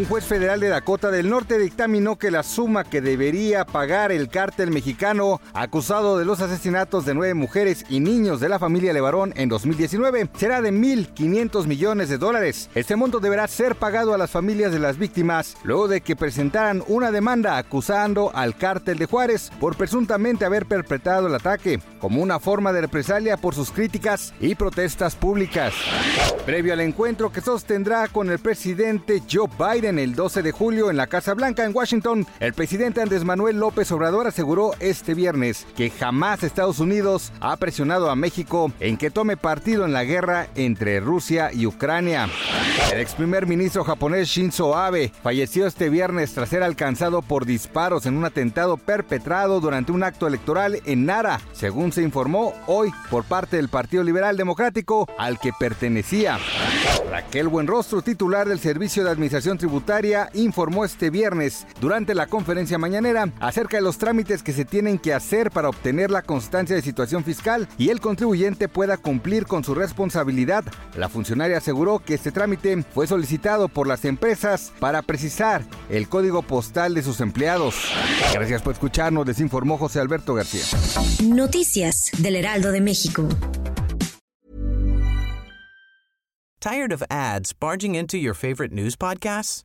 Un juez federal de Dakota del Norte dictaminó que la suma que debería pagar el cártel mexicano acusado de los asesinatos de nueve mujeres y niños de la familia Levarón en 2019 será de 1.500 millones de dólares. Este monto deberá ser pagado a las familias de las víctimas luego de que presentaran una demanda acusando al cártel de Juárez por presuntamente haber perpetrado el ataque como una forma de represalia por sus críticas y protestas públicas. Previo al encuentro que sostendrá con el presidente Joe Biden el 12 de julio en la Casa Blanca en Washington, el presidente Andrés Manuel López Obrador aseguró este viernes que jamás Estados Unidos ha presionado a México en que tome partido en la guerra entre Rusia y Ucrania. El ex primer ministro japonés Shinzo Abe falleció este viernes tras ser alcanzado por disparos en un atentado perpetrado durante un acto electoral en Nara, según se informó hoy por parte del Partido Liberal Democrático al que pertenecía. Raquel Buenrostro, titular del Servicio de Administración Tributaria, informó este viernes durante la conferencia mañanera acerca de los trámites que se tienen que hacer para obtener la constancia de situación fiscal y el contribuyente pueda cumplir con su responsabilidad. La funcionaria aseguró que este trámite fue solicitado por las empresas para precisar el código postal de sus empleados. Gracias por escucharnos, les informó José Alberto García. Noticias del Heraldo de México. Tired of ads barging into your favorite news podcasts?